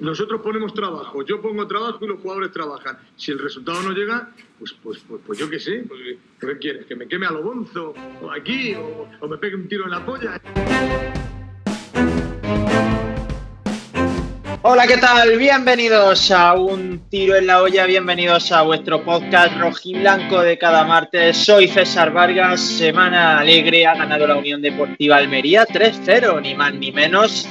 Nosotros ponemos trabajo, yo pongo trabajo y los jugadores trabajan. Si el resultado no llega, pues, pues, pues, pues yo qué sé, pues, ¿qué quieres? ¿Que me queme a lo bonzo? ¿O aquí? O, ¿O me pegue un tiro en la polla? Hola, ¿qué tal? Bienvenidos a Un Tiro en la Olla, bienvenidos a vuestro podcast rojiblanco de cada martes. Soy César Vargas, semana alegre, ha ganado la Unión Deportiva Almería 3-0, ni más ni menos.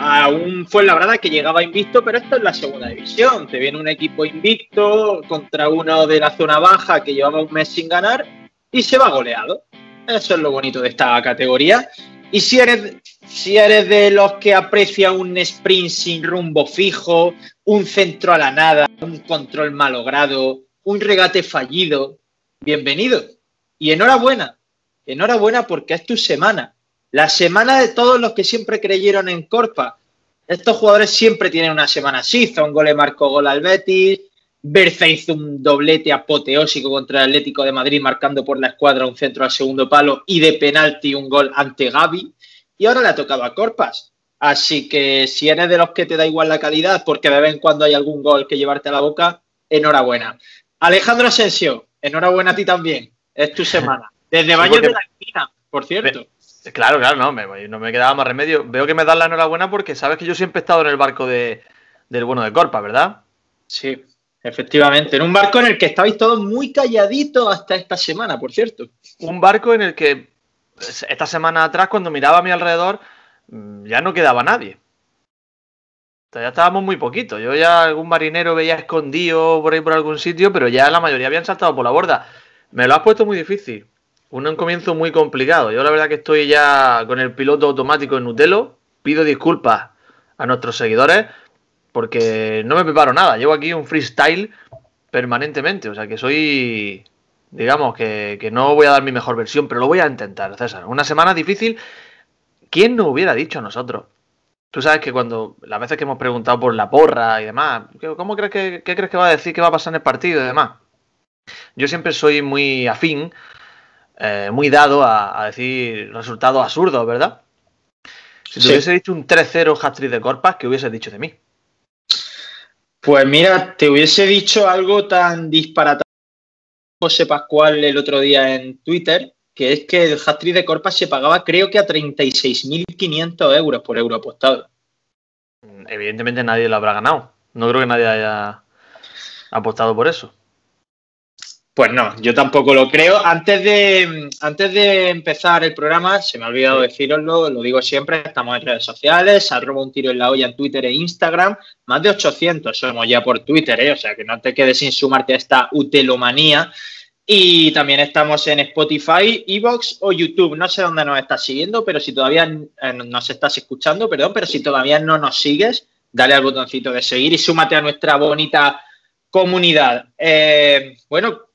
Aún fue la verdad que llegaba invicto, pero esto es la segunda división. Te viene un equipo invicto contra uno de la zona baja que llevaba un mes sin ganar y se va goleado. Eso es lo bonito de esta categoría. Y si eres, si eres de los que aprecia un sprint sin rumbo fijo, un centro a la nada, un control malogrado, un regate fallido, bienvenido. Y enhorabuena, enhorabuena porque es tu semana. La semana de todos los que siempre creyeron en Corpa. Estos jugadores siempre tienen una semana así. Hizo un gol de marcó gol al Betis. Berza hizo un doblete apoteósico contra el Atlético de Madrid, marcando por la escuadra un centro al segundo palo y de penalti un gol ante Gaby. Y ahora le ha tocado a Corpas. Así que si eres de los que te da igual la calidad, porque de vez en cuando hay algún gol que llevarte a la boca, enhorabuena. Alejandro Asensio, enhorabuena a ti también. Es tu semana. Desde Valle de la Esquina, por cierto. Claro, claro, no me, no me quedaba más remedio. Veo que me das la enhorabuena porque sabes que yo siempre he estado en el barco de, del bueno de Corpa, ¿verdad? Sí, efectivamente. En un barco en el que estabais todos muy calladitos hasta esta semana, por cierto. Un barco en el que esta semana atrás, cuando miraba a mi alrededor, mm, ya no quedaba nadie. O sea, ya estábamos muy poquitos. Yo ya algún marinero veía escondido por ahí por algún sitio, pero ya la mayoría habían saltado por la borda. Me lo has puesto muy difícil un comienzo muy complicado. Yo la verdad que estoy ya con el piloto automático en Nutelo. Pido disculpas a nuestros seguidores porque no me preparo nada. Llevo aquí un freestyle permanentemente. O sea que soy, digamos, que, que no voy a dar mi mejor versión, pero lo voy a intentar, César. Una semana difícil. ¿Quién nos hubiera dicho a nosotros? Tú sabes que cuando las veces que hemos preguntado por la porra y demás, ¿cómo crees que, qué crees que va a decir que va a pasar en el partido y demás? Yo siempre soy muy afín eh, muy dado a, a, decir resultados absurdos, ¿verdad? Si te sí. hubiese dicho un 3-0 hat-trick de Corpas, ¿qué hubiese dicho de mí? Pues mira, te hubiese dicho algo tan disparatado José Pascual el otro día en Twitter, que es que el hat-trick de Corpas se pagaba creo que a 36.500 euros por euro apostado. Evidentemente nadie lo habrá ganado. No creo que nadie haya apostado por eso. Pues no, yo tampoco lo creo. Antes de, antes de empezar el programa, se me ha olvidado deciroslo, lo digo siempre, estamos en redes sociales, arroba un tiro en la olla en Twitter e Instagram, más de 800 somos ya por Twitter, ¿eh? o sea que no te quedes sin sumarte a esta utelomanía. Y también estamos en Spotify, Evox o YouTube. No sé dónde nos estás siguiendo, pero si todavía eh, nos estás escuchando, perdón, pero si todavía no nos sigues, dale al botoncito de seguir y súmate a nuestra bonita comunidad. Eh, bueno,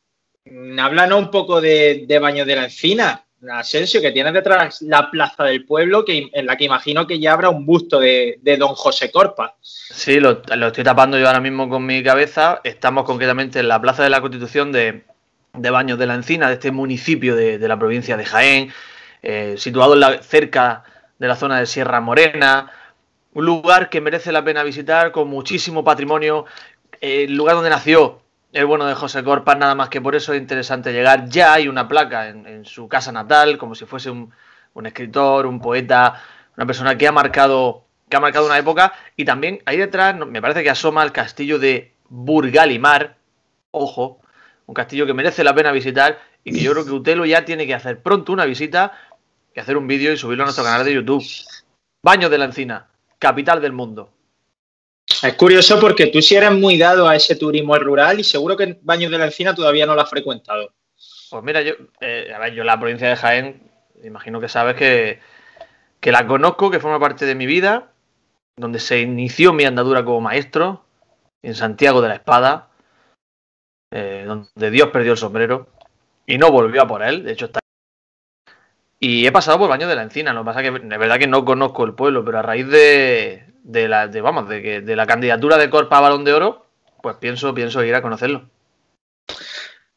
háblanos un poco de, de Baños de la Encina, Asensio, que tiene detrás la Plaza del Pueblo, que, en la que imagino que ya habrá un busto de, don José Corpa. Sí, lo, estoy tapando yo ahora mismo con mi cabeza. Estamos concretamente en la Plaza de la Constitución de, Baños de la Encina, de este municipio de, la provincia de Jaén, eh, situado la, cerca de la zona de Sierra Morena. Un lugar que merece la pena visitar con muchísimo patrimonio. Eh, el lugar donde nació el bueno de José Corpas, nada más que por eso es interesante llegar. Ya hay una placa en, su casa natal, como si fuese un, un, escritor, un poeta, una persona que ha marcado que ha marcado una época. Y también ahí detrás me parece que asoma el castillo de Burgalimar. Ojo, un castillo que merece la pena visitar y que yo creo que Utelo ya tiene que hacer pronto una visita y hacer un vídeo y subirlo a nuestro canal de YouTube. Baños de la Encina, capital del mundo. Es curioso porque tú sí eres muy dado a ese turismo rural y seguro que Baños de la Encina todavía no lo has frecuentado. Pues mira, yo, eh, a ver, yo la provincia de Jaén, imagino que sabes que, que la conozco, que forma parte de mi vida, donde se inició mi andadura como maestro, en Santiago de la Espada, eh, donde Dios perdió el sombrero y no volvió a por él, de hecho está... Y he pasado por Baños de la Encina, lo que pasa es que de verdad que no conozco el pueblo, pero a raíz de, de la, de, vamos, de, que, de la candidatura de Corpa a Balón de Oro, pues pienso, pienso ir a conocerlo.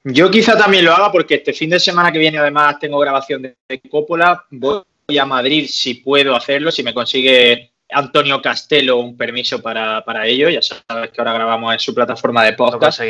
Yo quizá también lo haga porque este fin de semana que viene además tengo grabación de Coppola. Voy a Madrid si puedo hacerlo, si me consigue Antonio Castelo un permiso para, para ello. Ya sabes que ahora grabamos en su plataforma de Lo podcast.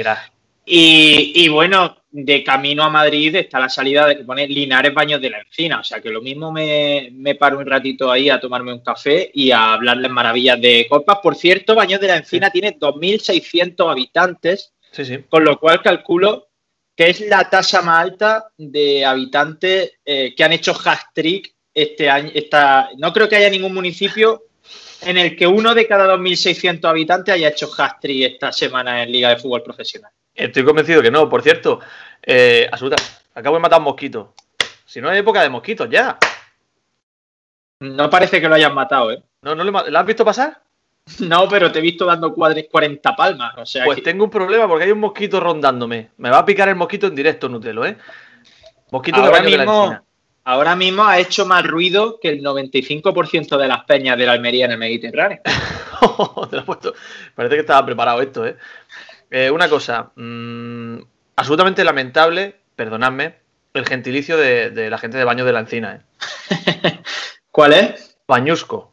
Y, y bueno, de camino a Madrid está la salida de que pone Linares Baños de la Encina. O sea que lo mismo me, me paro un ratito ahí a tomarme un café y a hablarles maravillas de Corpas. Por cierto, Baños de la Encina tiene 2.600 habitantes, Sí, sí. con lo cual calculo que es la tasa más alta de habitantes eh, que han hecho hat-trick este año. Esta, no creo que haya ningún municipio en el que uno de cada 2.600 habitantes haya hecho hat-trick esta semana en Liga de Fútbol Profesional. Estoy convencido que no. Por cierto, eh, absoluta, acabo de matar un mosquito. Si no hay época de mosquitos, ya. No parece que lo hayan matado, ¿eh? ¿No, no ma- ¿La has visto pasar? No, pero te he visto dando cuadres 40 palmas. O sea, Pues que- tengo un problema porque hay un mosquito rondándome. Me va a picar el mosquito en directo, Nutelo, ¿eh? Mosquito ahora la mismo, encina. ahora mismo ha hecho más ruido que el 95% de las peñas de la Almería en el Mediterráneo. Te lo he puesto. Parece que estaba preparado esto, ¿eh? Eh, una cosa. mm, absolutamente lamentable, perdonadme, el gentilicio de, de la gente de Baño de la Encina, ¿eh? ¿Cuál es? Bañusco.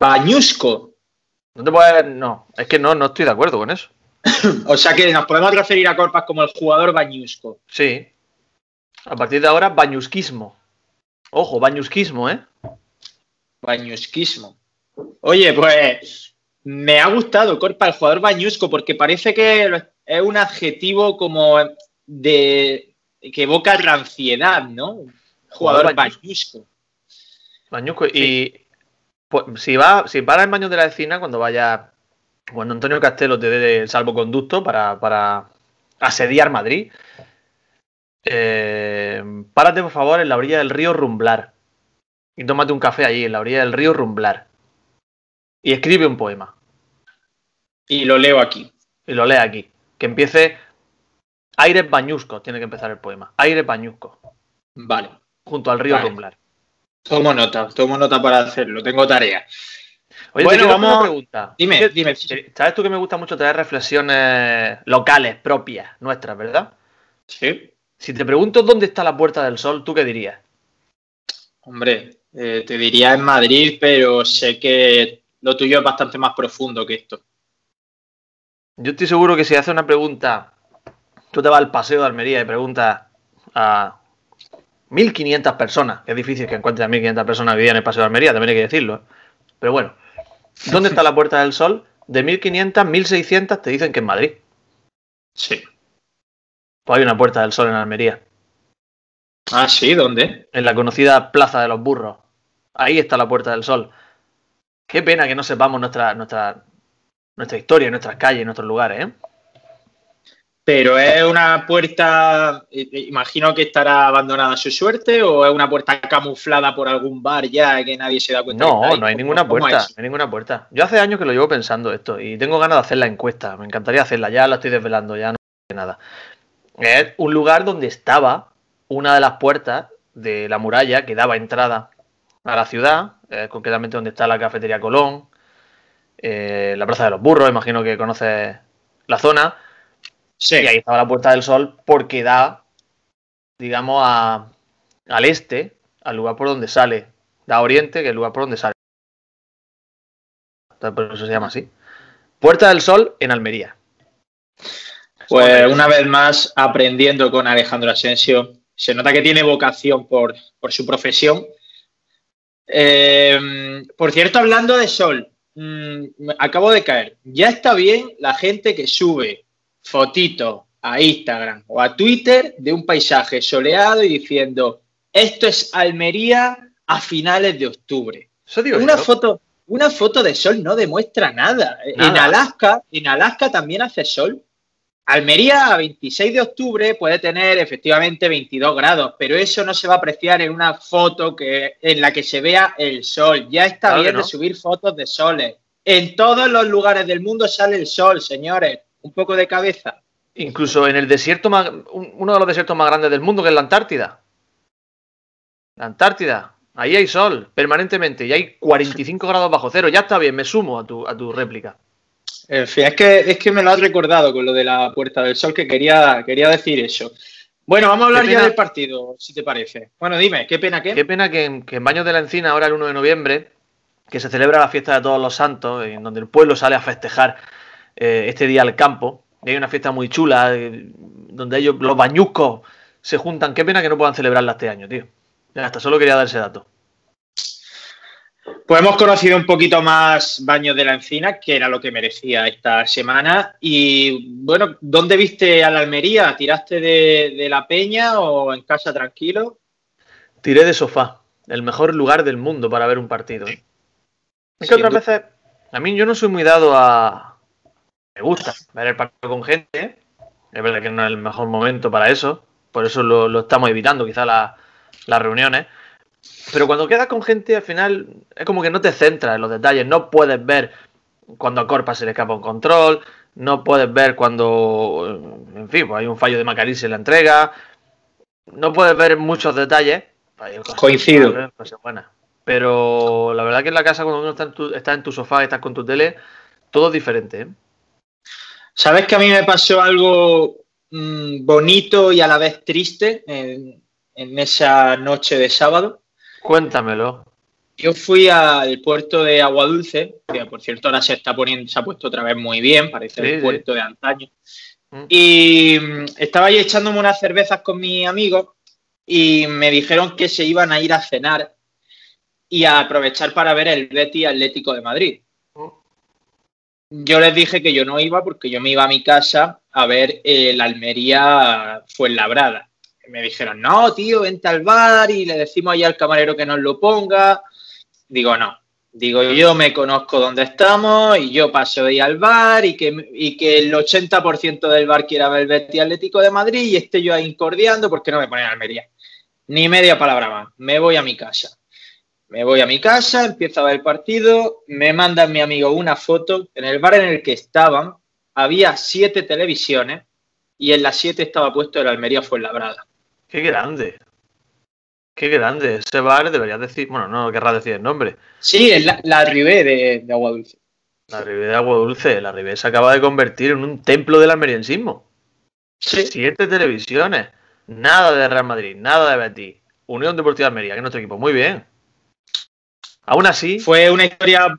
Bañusco. No te puedes. No, es que no, no estoy de acuerdo con eso. O sea que nos podemos referir a Corpas como el jugador Bañusco. Sí. A partir de ahora, bañusquismo. Ojo, bañusquismo, ¿eh? Bañusquismo. Oye, pues me ha gustado Corpa, el jugador Bañusco, porque parece que es un adjetivo como de que evoca ranciedad, ¿no? Jugador Jugador Bañusco. Bañusco. Y pues, si va, si para en Baños de la Encina, cuando vaya. Cuando Antonio Castelo te dé el salvoconducto para, para asediar Madrid. eh, párate, por favor, en la orilla del río Rumblar. Y tómate un café allí, en la orilla del río Rumblar. Y escribe un poema. Y lo leo aquí. Y lo lee aquí. Que empiece. Aires bañuscos, tiene que empezar el poema. Aires bañuscos. Vale. Junto al río Vale. Rumblar. Tomo nota, tomo nota para hacerlo, tengo tarea. Oye, Bueno, te vamos- una pregunta. Dime, ¿Qué- dime. Eh, Sabes tú que me gusta mucho traer reflexiones locales, propias, nuestras, ¿verdad? Sí. Si te pregunto dónde está la Puerta del Sol, ¿tú qué dirías? Hombre, eh, te diría en Madrid, pero sé que lo tuyo es bastante más profundo que esto. Yo estoy seguro que si haces una pregunta, tú te vas al paseo de Almería y preguntas a 1500 personas, es difícil que encuentres a 1500 personas que vivan en el paseo de Almería, también hay que decirlo. ¿eh? Pero bueno, ¿dónde está la Puerta del Sol? De 1500, 1600 te dicen que en Madrid. Sí. Pues hay una Puerta del Sol en Almería. Ah, sí, ¿dónde? en la conocida Plaza de los Burros. Ahí está la Puerta del Sol. Qué pena que no sepamos nuestra, nuestra, nuestra historia, nuestras calles, nuestros lugares, ¿eh? Pero es una puerta, eh, eh, imagino que estará abandonada a su suerte o es una puerta camuflada por algún bar ya que nadie se da cuenta. que No, ahí? no hay ¿Cómo- ninguna puerta, no hay ninguna puerta. Yo hace años que lo llevo pensando esto y tengo ganas de hacer la encuesta. Me encantaría hacerla, ya la estoy desvelando, ya no sé nada. Es un lugar donde estaba una de las puertas de la muralla que daba entrada a la ciudad, eh, concretamente donde está la cafetería Colón, eh, la Plaza de los Burros, imagino que conoces la zona. Sí. Y ahí estaba la Puerta del Sol porque da, digamos, a, al este, al lugar por donde sale. Da a oriente, que es el lugar por donde sale. Entonces, por eso se llama así. Puerta del Sol en Almería. Pues una vez más, aprendiendo con Alejandro Asensio, se nota que tiene vocación por, por su profesión. Eh, por cierto, hablando de sol, mm, acabo de caer. Ya está bien la gente que sube fotitos a Instagram o a Twitter de un paisaje soleado y diciendo, esto es Almería a finales de octubre. Eso digo Una yo. foto, una foto de sol no demuestra nada. En Nada. Alaska, en Alaska también hace sol. Almería a 26 de octubre puede tener efectivamente 22 grados, pero eso no se va a apreciar en una foto que, en la que se vea el sol. Ya está Claro bien no. de subir fotos de soles. En todos los lugares del mundo sale el sol, señores. Un poco de cabeza. Incluso en el desierto más, un- uno de los desiertos más grandes del mundo, que es la Antártida. La Antártida. Ahí hay sol permanentemente y hay 45 grados bajo cero. Ya está bien, me sumo a tu, a tu réplica. En fin, es que, es que me lo has recordado con lo de la Puerta del Sol, que quería, quería decir eso. Bueno, vamos a hablar ya del partido, si te parece. Bueno, dime, ¿qué pena qué? Qué pena que, en- que en Baños de la Encina, ahora el 1 de noviembre, que se celebra la fiesta de todos los santos, en donde el pueblo sale a festejar eh, este día al campo. Y hay una fiesta muy chula, eh, donde ellos, los bañuscos, se juntan. Qué pena que no puedan celebrarla este año, tío. Ya hasta solo quería dar ese dato. Pues hemos conocido un poquito más Baños de la Encina, que era lo que merecía esta semana. Y bueno, ¿dónde viste a la Almería? ¿Tiraste de, la peña o en casa tranquilo? Tiré de sofá, el mejor lugar del mundo para ver un partido. ¿eh? Es que otras veces, a mí yo no soy muy dado a... Me gusta ver el partido con gente, es verdad que no es el mejor momento para eso, por eso lo, estamos evitando quizá las reuniones. Pero cuando quedas con gente, al final es como que no te centras en los detalles. No puedes ver cuando a Corpa se le escapa un control. No puedes ver cuando, en fin, pues hay un fallo de Macarís en la entrega. No puedes ver muchos detalles. Coincido. Pero la verdad que en la casa, cuando uno está en tu, está en tu sofá y estás con tu tele, todo es diferente. ¿eh? ¿Sabes que a mí me pasó algo mm, bonito y a la vez triste en, en esa noche de sábado? Cuéntamelo. Yo fui al puerto de Agua Dulce, que por cierto ahora se está poniendo, se ha puesto otra vez muy bien, parece el puerto de antaño. Mm. Y mm, estaba ahí echándome unas cervezas con mis amigos y me dijeron que se iban a ir a cenar y a aprovechar para ver el Betty Atlético de Madrid. Mm. Yo les dije que yo no iba porque yo me iba a mi casa a ver el Almería Fuenlabrada me dijeron, no, tío, vente al bar y le decimos ahí al camarero que nos lo ponga. Digo, no. Digo, yo me conozco dónde estamos y yo paso de ir al bar y que, que el 80% del bar quiera ver el Betis Atlético de Madrid y esté yo ahí incordiando porque no me ponen Almería. Ni media palabra más. Me voy a mi casa. Me voy a mi casa, empiezo a ver el partido, me manda mi amigo una foto. En el bar en el que estaban había siete televisiones y en las siete estaba puesto el Almería Fuenlabrada. Qué grande. Qué grande. Ese bar deberías decir. Bueno, no querrás decir el nombre. Sí, es la, la Ribé de, Agua Dulce. La Ribé de Agua Dulce. La Ribé se acaba de convertir en un templo del almeriensismo. Sí. Siete televisiones. Nada de Real Madrid, nada de Betis. Unión Deportiva Almería, que es nuestro equipo. Muy bien. Aún así. Fue una historia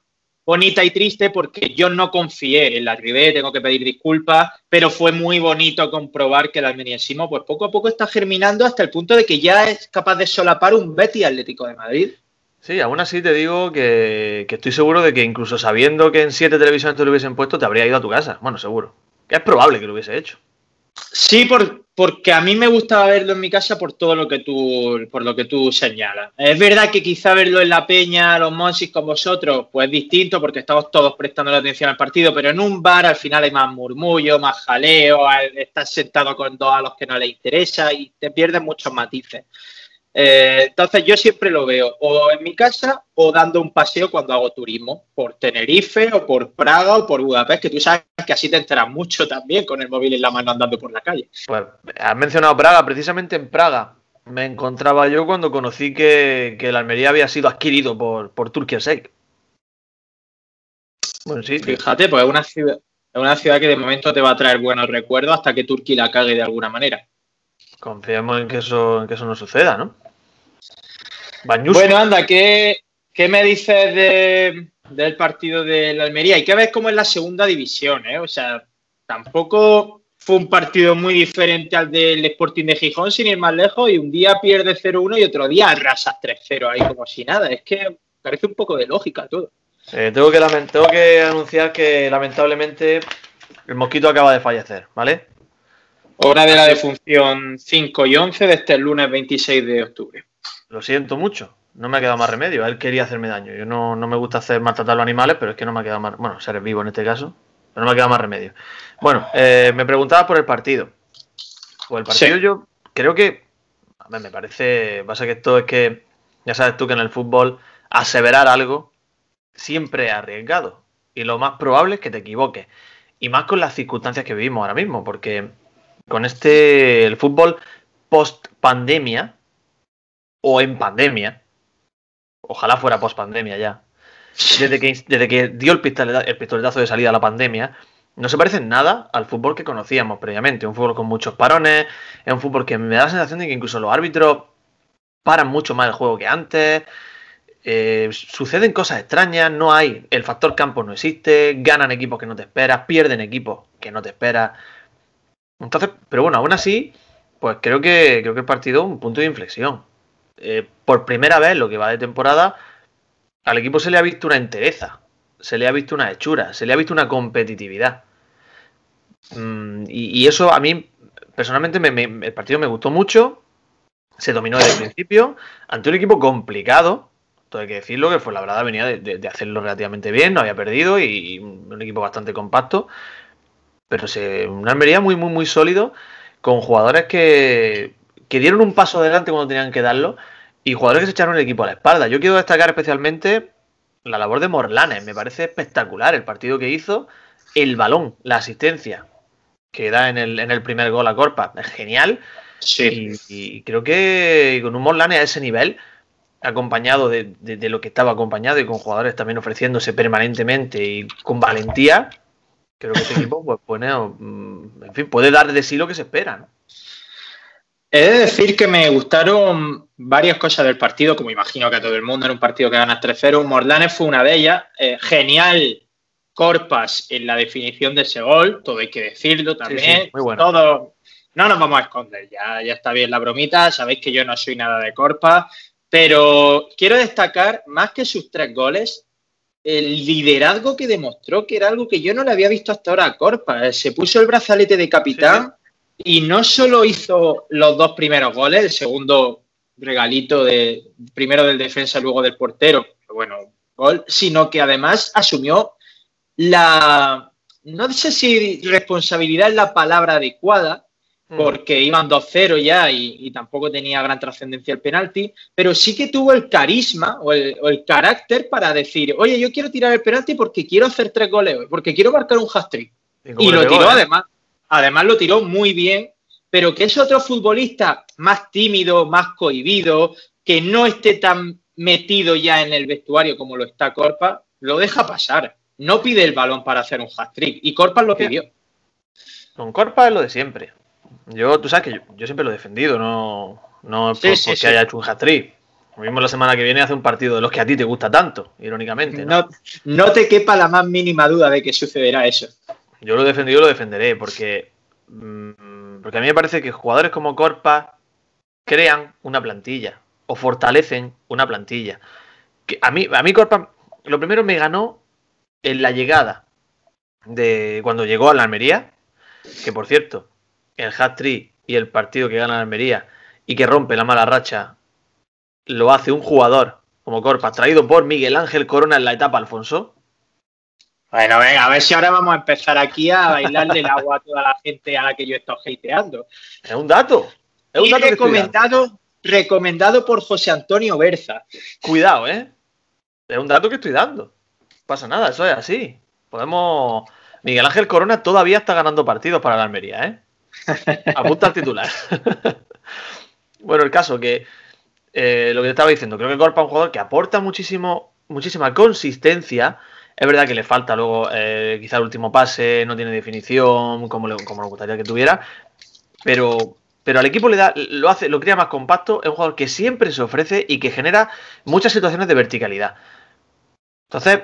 bonita y triste porque yo no confié en la Ribé, tengo que pedir disculpas, pero fue muy bonito comprobar que el almeriensismo pues poco a poco está germinando hasta el punto de que ya es capaz de solapar un Betty Atlético de Madrid. Sí, aún así te digo que, que, estoy seguro de que incluso sabiendo que en siete televisiones te lo hubiesen puesto, te habría ido a tu casa. Bueno, seguro. Que es probable que lo hubiese hecho. Sí, por, porque a mí me gustaba verlo en mi casa por todo lo que tú, por lo que tú señalas. Es verdad que quizá verlo en la peña, los monsis con vosotros, pues es distinto porque estamos todos prestando la atención al partido, pero en un bar al final hay más murmullo, más jaleo, estás sentado con dos a los que no les interesa y te pierdes muchos matices. Eh, entonces yo siempre lo veo o en mi casa o dando un paseo cuando hago turismo, por Tenerife o por Praga o por Budapest, que tú sabes que así te enteras mucho también con el móvil en la mano andando por la calle. Pues has mencionado Praga, precisamente en Praga me encontraba yo cuando conocí que, que el Almería había sido adquirido por, por Turquía 6. Bueno, sí. Fíjate, pues es una ciudad, es una ciudad que de momento te va a traer buenos recuerdos hasta que Turquía la cague de alguna manera. Confiamos en que eso, en que eso no suceda, ¿no? Bueno, anda, ¿qué, me dices del partido de la Almería? Hay que ver cómo es la segunda división, ¿eh? O sea, tampoco fue un partido muy diferente al del Sporting de Gijón, sin ir más lejos, y un día pierde 0-1 y otro día arrasas 3-0 ahí como si nada. Es que parece un poco de lógica todo. Eh, tengo, que tengo que anunciar que lamentablemente el mosquito acaba de fallecer, ¿vale? Hora de la defunción 5 y 11 de este lunes 26 de octubre. Lo siento mucho, no me ha quedado más remedio. Él quería hacerme daño. Yo no, me gusta hacer maltratar a los animales, pero es que no me ha quedado más. Bueno, seres vivos en este caso, pero no me ha quedado más remedio. Bueno, eh, me preguntaba por el partido. Pues el partido yo creo que. A ver, me parece. Pasa que esto es que. Ya sabes tú que en el fútbol aseverar algo siempre es arriesgado. Y lo más probable es que te equivoques. Y más con las circunstancias que vivimos ahora mismo, porque con este. El fútbol post pandemia o en pandemia, ojalá fuera post pandemia ya, desde que, desde que dio el, pistoletazo, de salida a la pandemia, no se parece nada al fútbol que conocíamos previamente. Un fútbol con muchos parones, es un fútbol que me da la sensación de que incluso los árbitros paran mucho más el juego que antes. eh, suceden cosas extrañas, no hay, el factor campo no existe, ganan equipos que no te esperas, pierden equipos que no te esperas. Entonces, pero bueno, aún así, pues creo que, creo que el partido es un punto de inflexión. Eh, por primera vez, lo que va de temporada, al equipo se le ha visto una entereza, se le ha visto una hechura, se le ha visto una competitividad. Mm, y, eso a mí, personalmente, el partido me gustó mucho. Se dominó desde el principio ante un equipo complicado. Todo hay que decirlo, que fue la verdad venía de, hacerlo relativamente bien, no había perdido y, un equipo bastante compacto. Pero se, una Almería muy, muy, muy sólido, con jugadores que, que dieron un paso adelante cuando tenían que darlo y jugadores que se echaron el equipo a la espalda. Yo quiero destacar especialmente la labor de Morlanes. Me parece espectacular el partido que hizo, el balón, la asistencia que da en el, en el primer gol a Corpa. Es genial. Sí. Y, creo que con un Morlanes a ese nivel, acompañado de, lo que estaba acompañado y con jugadores también ofreciéndose permanentemente y con valentía, creo que este equipo pues, puede, mm, en fin, puede dar de sí lo que se espera. ¿no? He de decir que me gustaron varias cosas del partido, como imagino que a todo el mundo era un partido que ganas 3-0. Morlanes fue una de ellas. Eh, genial Corpas en la definición de ese gol, todo hay que decirlo también. muy bueno. Todo, no nos vamos a esconder, ya, ya está bien la bromita, sabéis que yo no soy nada de Corpas, pero quiero destacar, más que sus tres goles, el liderazgo que demostró, que era algo que yo no le había visto hasta ahora a Corpas. Se puso el brazalete de capitán y no solo hizo los dos primeros goles, el segundo regalito de primero del defensa, luego del portero, bueno, gol, sino que además asumió la, no sé si responsabilidad es la palabra adecuada, hmm. porque iban 2-0 ya y, tampoco tenía gran trascendencia el penalti, pero sí que tuvo el carisma o el, carácter para decir, oye, yo quiero tirar el penalti porque quiero hacer tres goles porque quiero marcar un hat-trick. Y, lo tiró ¿eh? además, además lo tiró muy bien, pero que es otro futbolista más tímido, más cohibido, que no esté tan metido ya en el vestuario como lo está Corpa, lo deja pasar no pide el balón para hacer un hat-trick. Y Corpa lo pidió. Con Corpa es lo de siempre. Yo, tú sabes que yo, siempre lo he defendido, no, no porque haya hecho un hat-trick. Lo mismo la semana que viene hace un partido de los que a ti te gusta tanto, irónicamente. No, no, te quepa la más mínima duda de que sucederá eso. Yo lo defendido lo defenderé, porque, mm, porque a mí me parece que jugadores como Corpa crean una plantilla o fortalecen una plantilla. Que a, mí, a mí Corpa, lo primero me ganó en la llegada de cuando llegó a la Almería, que por cierto, el hat-trick y el partido que gana la Almería y que rompe la mala racha lo hace un jugador como Corpa, traído por Miguel Ángel Corona en la etapa Alfonso. Bueno, venga, a ver si ahora vamos a empezar aquí a bailarle el agua a toda la gente a la que yo estoy hateando. Es un dato. Es un dato recomendado, recomendado por José Antonio Berza. Cuidado, ¿eh? Es un dato que estoy dando pasa nada, eso es así. Podemos. Miguel Ángel Corona todavía está ganando partidos para la Almería, ¿eh? Apunta al titular. bueno, el caso que eh, lo que te estaba diciendo, creo que Corpa es un jugador que aporta muchísimo, muchísima consistencia. Es verdad que le falta luego eh, quizá el último pase, no tiene definición como, le, como nos gustaría que tuviera, pero, pero al equipo le da, lo hace, lo crea más compacto, es un jugador que siempre se ofrece y que genera muchas situaciones de verticalidad. Entonces,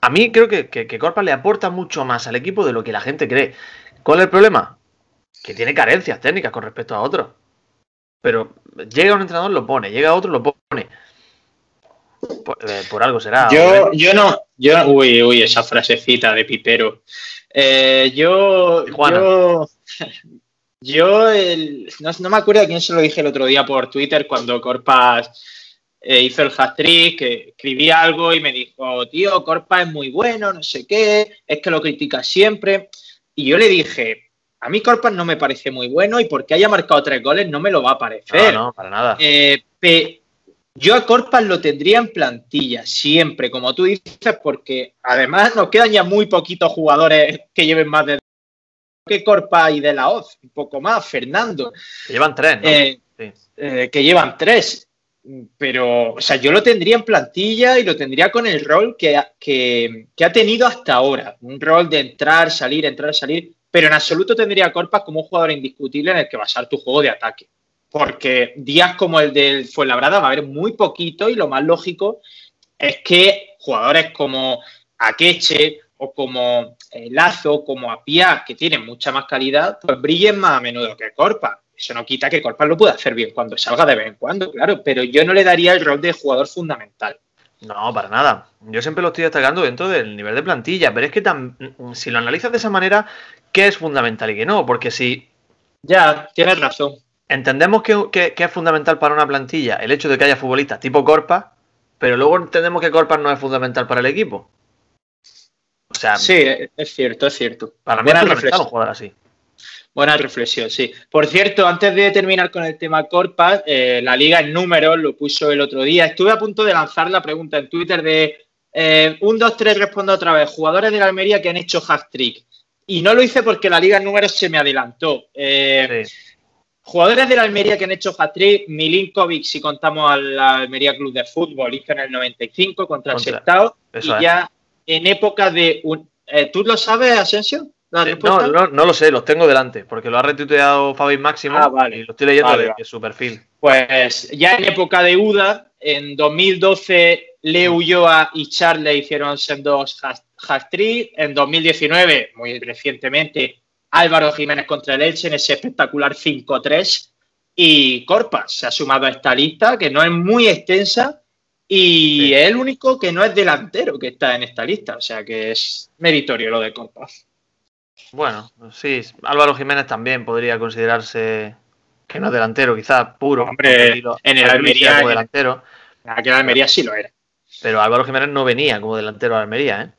a mí creo que, que, le aporta mucho más al equipo de lo que la gente cree. ¿Cuál es el problema? Que tiene carencias técnicas con respecto a otros. Pero llega un entrenador, lo pone, llega otro, lo pone. Por, eh, algo será. Yo, yo no, yo, uy, uy, esa frasecita de pipero. Eh, yo, yo, yo, no, no, me acuerdo a quién se lo dije el otro día por Twitter cuando Corpas eh, hizo el hat-trick, escribí algo y me dijo, tío, Corpa es muy bueno, no sé qué, es que lo critica siempre. Y yo le dije, a mí Corpa no me parece muy bueno y porque haya marcado tres goles no me lo va a parecer. No, no, para nada. Eh, yo a Corpa lo tendría en plantilla, siempre, como tú dices, porque además nos quedan ya muy poquitos jugadores que lleven más de que Corpa y de la Oz, un poco más, Fernando. Que llevan tres, ¿no? Eh, que llevan tres pero, o sea, yo lo tendría en plantilla y lo tendría con el rol que, ha tenido hasta ahora. Un rol de entrar, salir, entrar, salir. Pero en absoluto tendría a Corpas como un jugador indiscutible en el que basar tu juego de ataque. Porque días como el del Fuenlabrada va a haber muy poquito y lo más lógico es que jugadores como Akeche o como eh, Lazo, como Apia, que tienen mucha más calidad, pues brillen más a menudo que Corpa. Eso no quita que Corpa lo pueda hacer bien cuando salga de vez en cuando, claro, pero yo no le daría el rol de jugador fundamental. No, para nada. Yo siempre lo estoy destacando dentro del nivel de plantilla, pero es que si lo analizas de esa manera, ¿qué es fundamental y qué no? Porque si... Ya, tienes razón. Entendemos que, es fundamental para una plantilla el hecho de que haya futbolistas tipo Corpa, pero luego entendemos que Corpa no es fundamental para el equipo. O sea, sí, es cierto, es cierto. Para mí es fundamental un jugador así. Buena reflexión, sí. Por cierto, antes de terminar con el tema Corpa, eh, la liga en números lo puso el otro día. Estuve a punto de lanzar la pregunta en Twitter de eh, un, dos, tres, respondo otra vez. Jugadores de la Almería que han hecho hat-trick. Y no lo hice porque la liga en números se me adelantó. Eh, jugadores de la Almería que han hecho hat-trick, Milinkovic, si contamos al Almería Club de Fútbol, hizo en el 95 contra, el Sestao. Y ya en época de... Un, ¿Tú lo sabes, Asensio? no, no, no, lo sé, los tengo delante, porque lo ha retuiteado Fabi Máximo ah, y lo estoy leyendo de, su perfil. Pues ya en época de UDA, en 2012 Leo Ulloa y Charlie hicieron dos hat-trick. En 2019, muy recientemente, Álvaro Jiménez contra el Elche en ese espectacular 5-3. Y Corpas se ha sumado a esta lista, que no es muy extensa, y es el único que no es delantero que está en esta lista. O sea que es meritorio lo de Corpas. Bueno, sí, Álvaro Jiménez también podría considerarse que no es delantero, quizás puro. Hombre, en el Almería como delantero. En Almería sí lo era. Pero Álvaro Jiménez no venía como delantero a Almería, ¿eh?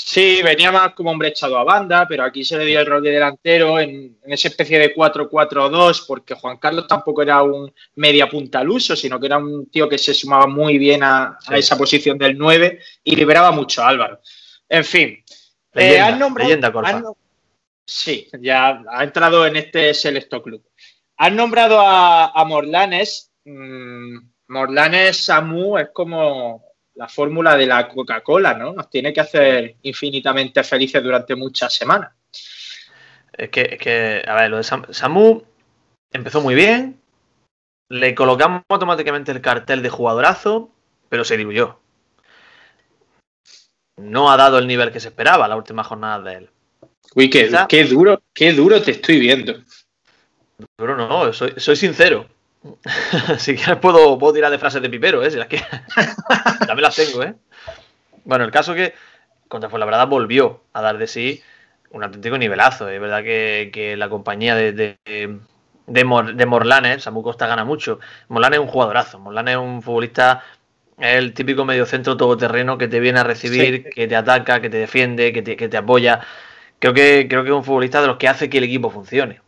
Sí, venía más como hombre echado a banda, pero aquí se le dio el rol de delantero en, esa especie de 4-4-2, porque Juan Carlos tampoco era un media punta al uso, sino que era un tío que se sumaba muy bien a, esa posición del 9 y liberaba mucho a Álvaro. En fin. Leyenda, eh, nombrado, Sí, ya ha entrado en este selecto club. Han nombrado a, Morlanes. Mm, Morlanes Samu es como la fórmula de la Coca-Cola, ¿no? Nos tiene que hacer infinitamente felices durante muchas semanas. Es que, a ver, lo de Samu empezó muy bien. Le colocamos automáticamente el cartel de jugadorazo, pero se diluyó. No ha dado el nivel que se esperaba la última jornada de él. Uy, qué, duro, qué duro te estoy viendo. Pero no, soy, soy sincero. si quieres puedo, puedo tirar de frases de pipero, ¿eh? Si las que... También las tengo, ¿eh? Bueno, el caso que contra verdad volvió a dar de sí un auténtico nivelazo. Es verdad que, la compañía de, de, de, Morlanes, Samu Costa gana mucho. Morlanes es un jugadorazo. Morlanes es un futbolista, es el típico mediocentro todoterreno que te viene a recibir, que te ataca, que te defiende, que te, que te apoya. Creo que, creo que es un futbolista de los que hace que el equipo funcione.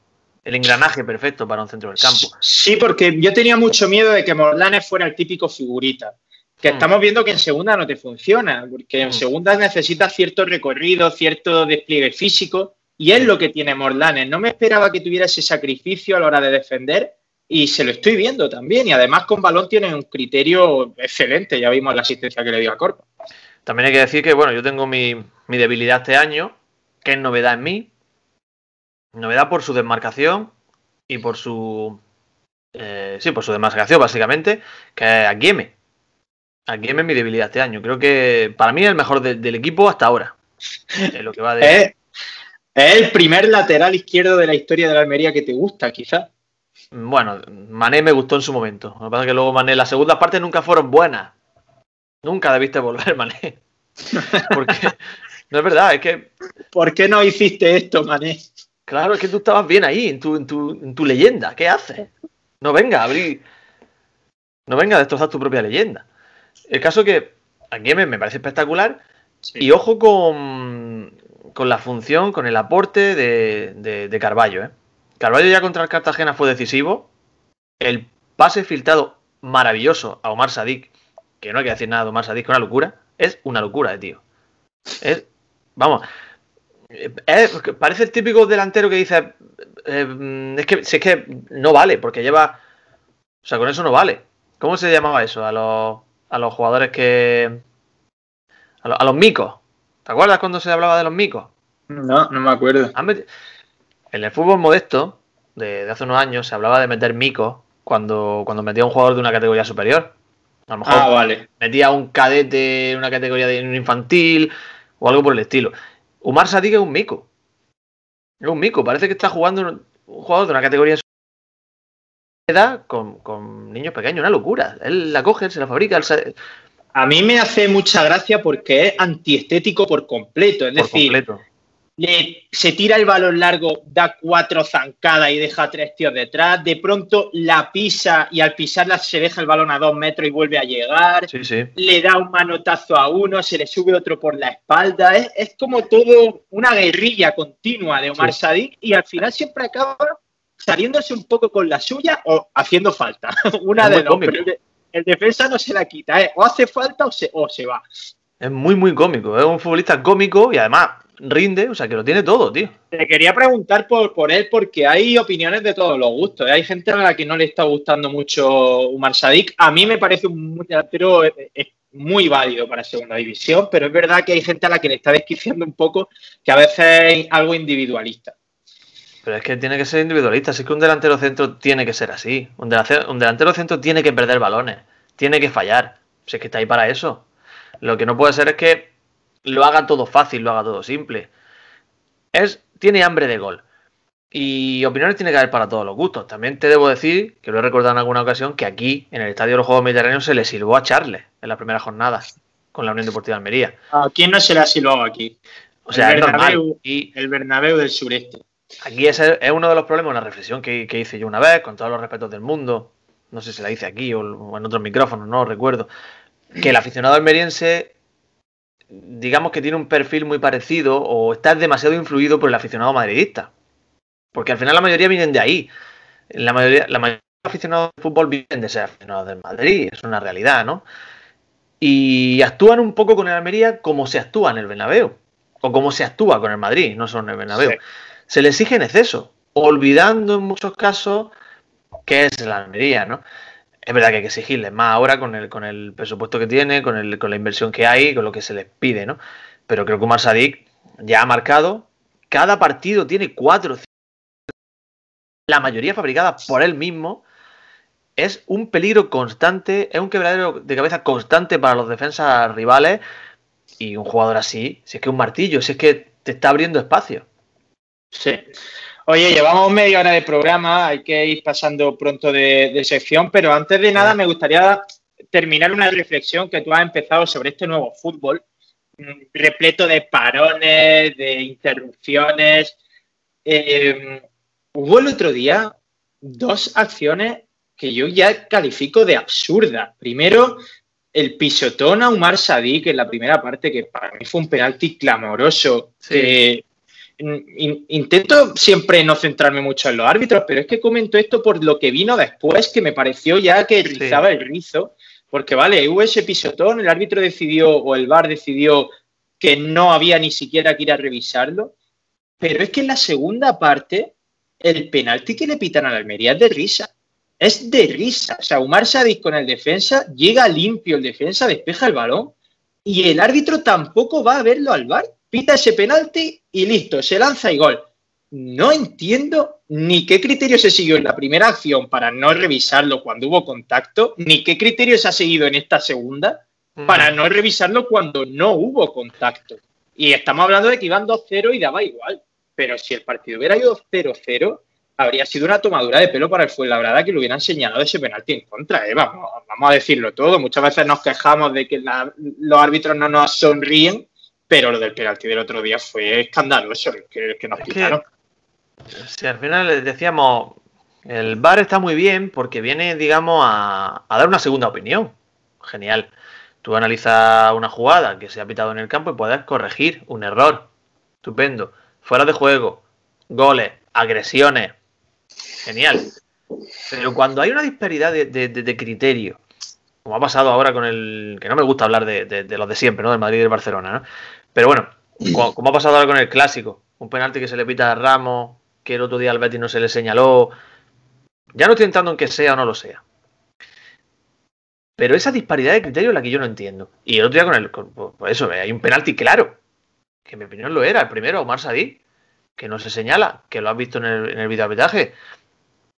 El engranaje perfecto para un centro del campo. Sí, porque yo tenía mucho miedo de que Morlanes fuera el típico figurita. Que mm. estamos viendo que en segunda no te funciona, porque en mm. segunda necesitas cierto recorrido, cierto despliegue físico, y es lo que tiene Morlanes. No me esperaba que tuviera ese sacrificio a la hora de defender, y se lo estoy viendo también. Y además con balón tiene un criterio excelente, ya vimos la asistencia que le dio a Corpa. También hay que decir que, bueno, yo tengo mi, mi debilidad este año, que es novedad en mí. Novedad por su desmarcación y por su. Eh, sí, por su desmarcación, básicamente, que es Aguieme. Aguieme es mi debilidad este año. Creo que para mí es el mejor del equipo hasta ahora. Es lo que va de... es, el primer lateral izquierdo de la historia de la Almería que te gusta, quizás. Bueno, Mané me gustó en su momento. Lo que pasa es que luego Mané, las segundas partes nunca fueron buenas. Nunca debiste volver, Mané. Porque no es verdad, es que. ¿Por qué no hiciste esto, Mané? Claro, es que tú estabas bien ahí, en tu, en tu, leyenda. ¿Qué haces? No venga a abrir. No venga a destrozar tu propia leyenda. El caso que aquí me, parece espectacular. Y ojo con, con la función, con el aporte de, de, de Carballo. ¿eh? Carballo ya contra el Cartagena fue decisivo. El pase filtrado maravilloso a Omar Sadik, que no hay que decir nada de Omar Sadik, que es una locura. Es una locura de tío. Es Vamos. Parece el típico delantero que dice. Eh, es, que, si es que no vale, porque lleva. O sea, con eso no vale. ¿Cómo se llamaba eso? A los, a los jugadores que. A, los micos. ¿Te acuerdas cuando se hablaba de los micos? No, no me acuerdo. En el fútbol modesto, de, hace unos años, se hablaba de meter micos cuando, cuando metía a un jugador de una categoría superior. A lo mejor Ah, vale. metía a un cadete en una categoría de un infantil o algo por el estilo. Umar Sadik es un mico. Es un mico. Parece que está jugando un un jugador de una categoría de edad con, con niños pequeños. Una locura. Él la coge, él se la fabrica. él se- A mí me hace mucha gracia porque es antiestético por completo. Es por decir, completo. Le- se tira el balón largo, da cuatro zancadas y deja tres tíos detrás. De pronto la pisa y al pisarla se deja el balón a dos metros y vuelve a llegar. Sí, sí. Le da un manotazo a uno, se le sube otro por la espalda. Es, es como todo una guerrilla continua de Omar Sí. Sadik y al final siempre acaba saliéndose un poco con la suya o haciendo falta. una Es de dos. cómico. Pero el, el defensa no se la quita. ¿eh? O hace falta o se, o se va. Es muy, muy cómico. Es un futbolista cómico y además rinde. O sea, que lo tiene todo, tío. Te quería preguntar por, por él porque hay opiniones de todos los gustos. ¿eh? Hay gente a la que no le está gustando mucho Umar Sadik. A mí me parece un delantero muy válido para segunda división, pero es verdad que hay gente a la que le está desquiciando un poco que a veces es algo individualista. Pero es que tiene que ser individualista. Si es que un delantero centro tiene que ser así. Un delantero, un delantero centro tiene que perder balones. Tiene que fallar. Si es que está ahí para eso. Lo que no puede ser es que lo haga todo fácil, lo haga todo simple. Es, tiene hambre de gol. Y opiniones tiene que haber para todos los gustos. También te debo decir, que lo he recordado en alguna ocasión, que aquí, en el Estadio de los Juegos Mediterráneos, se le silbó a Charles en la primera jornada con la Unión Deportiva de Almería. ¿A quién no se le ha silbado aquí? O sea, El es. Bernabéu. Y El Bernabéu del sureste. Aquí ese es uno de los problemas, una reflexión que, que hice yo una vez, con todos los respetos del mundo. No sé si la hice aquí o, en otros micrófonos, no recuerdo. Que el aficionado almeriense, digamos que tiene un perfil muy parecido o está demasiado influido por el aficionado madridista. Porque al final la mayoría vienen de ahí. La mayoría, la mayoría de los aficionados del fútbol vienen de ser aficionados del Madrid, es una realidad, ¿no? Y actúan un poco con el Almería como se actúa en el Bernabéu. O como se actúa con el Madrid, no solo en el Bernabéu Sí. se le exige en exceso, olvidando en muchos casos que es la Almería, ¿no? Es verdad que hay que exigirles más ahora con el, con el presupuesto que tiene, con, el, con la inversión que hay, con lo que se les pide, ¿no? Pero creo que Umar Sadik ya ha marcado, cada partido tiene cuatro, cinco, la mayoría fabricadas por él mismo, es un peligro constante, es un quebradero de cabeza constante para los defensas rivales y un jugador así, si es que es un martillo, si es que te está abriendo espacio. Sí. Oye, llevamos media hora de programa, hay que ir pasando pronto de, de sección, pero antes de nada me gustaría terminar una reflexión que tú has empezado sobre este nuevo fútbol, mm, repleto de parones, de interrupciones. Eh, hubo el otro día dos acciones que yo ya califico de absurdas. Primero, el pisotón a Umar Sadik en la primera parte, que para mí fue un penalti clamoroso. Sí. que in- intento siempre no centrarme mucho en los árbitros, pero es que comento esto por lo que vino después, que me pareció ya que rizaba el rizo, porque vale, hubo ese pisotón, el árbitro decidió, o el VAR decidió que no había ni siquiera que ir a revisarlo, pero es que en la segunda parte, el penalti que le pitan a la Almería es de risa. Es de risa. O sea, Umar Sadik con el defensa, llega limpio el defensa, despeja el balón y el árbitro tampoco va a verlo al VAR. Pita ese penalti y listo, se lanza y gol. No entiendo ni qué criterio se siguió en la primera acción para no revisarlo cuando hubo contacto, ni qué criterio se ha seguido en esta segunda para no revisarlo cuando no hubo contacto. Y estamos hablando de que iban 2-0 y daba igual. Pero si el partido hubiera ido 0-0, habría sido una tomadura de pelo para el Fuenlabrada que le hubieran señalado ese penalti en contra. ¿eh? Vamos, vamos a decirlo todo. Muchas veces nos quejamos de que la- los árbitros no nos sonríen, pero lo del penalti del otro día fue escandaloso, que, que nos Es que- quitaron. Si al final les decíamos, el VAR está muy bien porque viene, digamos, a, a dar una segunda opinión. Genial. Tú analizas una jugada que se ha pitado en el campo y puedes corregir un error. Estupendo. Fuera de juego, goles, agresiones. Genial. Pero cuando hay una disparidad de, de- de- de criterio, como ha pasado ahora con el. que no me gusta hablar de, de- de los de siempre, ¿no? Del Madrid y del Barcelona, ¿no? Pero bueno, co- como ha pasado ahora con el clásico, un penalti que se le pita a Ramos, que el otro día al Betis no se le señaló. Ya no estoy entrando en que sea o no lo sea. Pero esa disparidad de criterio es la que yo no entiendo. Y el otro día con el. con- por eso, hay un penalti claro. Que en mi opinión lo era. El primero, Omar Sadí. Que no se señala. Que lo has visto en el, en el videoarbitraje.